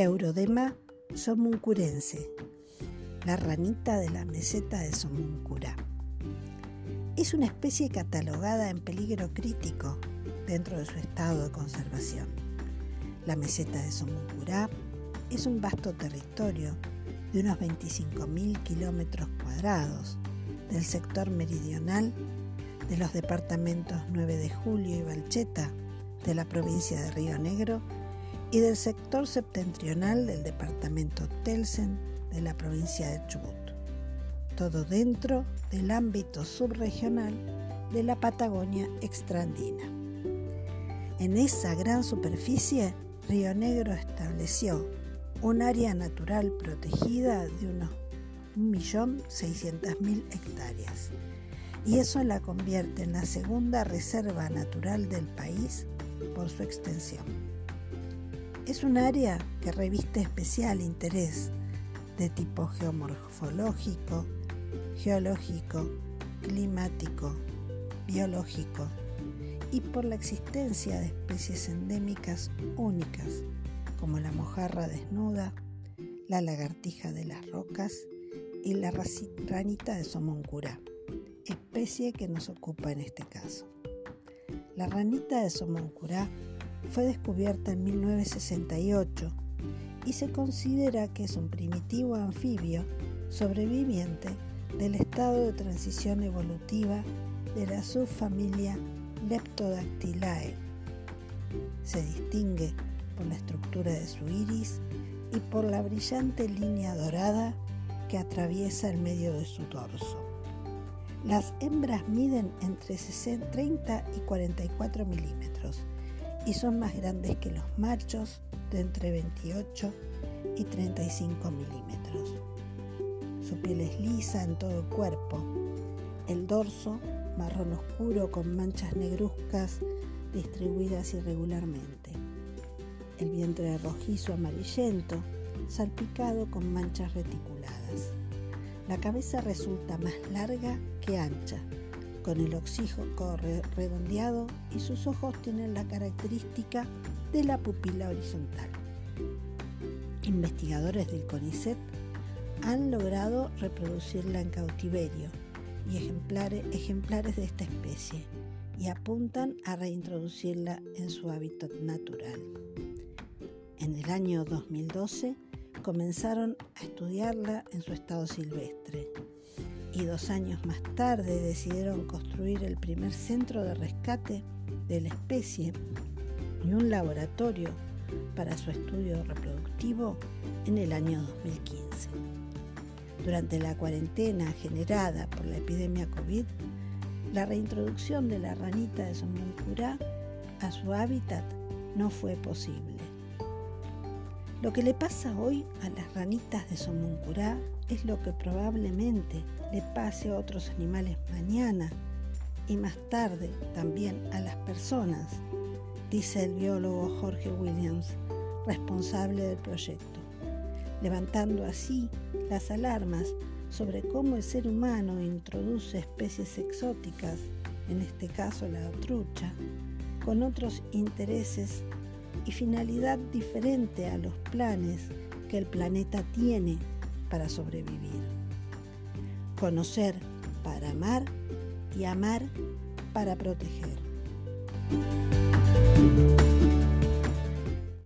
la Eurodema somuncurense, la ranita de la meseta de Somuncurá. Es una especie catalogada en peligro crítico dentro de su estado de conservación. La meseta de Somuncurá es un vasto territorio de unos 25.000 kilómetros cuadrados del sector meridional de los departamentos 9 de Julio y Valcheta de la provincia de Río Negro y del sector septentrional del departamento Telsen de la provincia de Chubut. Todo dentro del ámbito subregional de la Patagonia extraandina. En esa gran superficie, Río Negro estableció un área natural protegida de unos 1.600.000 hectáreas y eso la convierte en la segunda reserva natural del país por su extensión. Es un área que reviste especial interés de tipo geomorfológico, geológico, climático, biológico y por la existencia de especies endémicas únicas como la mojarra desnuda, la lagartija de las rocas y la ranita de Somoncurá, especie que nos ocupa en este caso. La ranita de Somoncurá fue descubierta en 1968 y se considera que es un primitivo anfibio sobreviviente del estado de transición evolutiva de la subfamilia Leptodactylae. Se distingue por la estructura de su iris y por la brillante línea dorada que atraviesa el medio de su dorso. Las hembras miden entre 30 y 44 milímetros y son más grandes que los machos de entre 28 y 35 milímetros. Su piel es lisa en todo el cuerpo, el dorso marrón oscuro con manchas negruzcas distribuidas irregularmente, el vientre rojizo amarillento salpicado con manchas reticuladas. La cabeza resulta más larga que ancha con el oxígeno redondeado y sus ojos tienen la característica de la pupila horizontal. Investigadores del CONICET han logrado reproducirla en cautiverio y ejemplares, ejemplares de esta especie y apuntan a reintroducirla en su hábitat natural. En el año 2012 comenzaron a estudiarla en su estado silvestre y dos años más tarde decidieron construir el primer centro de rescate de la especie y un laboratorio para su estudio reproductivo en el año 2015. Durante la cuarentena generada por la epidemia COVID, la reintroducción de la ranita de Somoncurá a su hábitat no fue posible. Lo que le pasa hoy a las ranitas de Somoncurá es lo que probablemente le pase a otros animales mañana y más tarde también a las personas, dice el biólogo Jorge Williams, responsable del proyecto, levantando así las alarmas sobre cómo el ser humano introduce especies exóticas, en este caso la trucha, con otros intereses y finalidad diferente a los planes que el planeta tiene para sobrevivir conocer para amar y amar para proteger.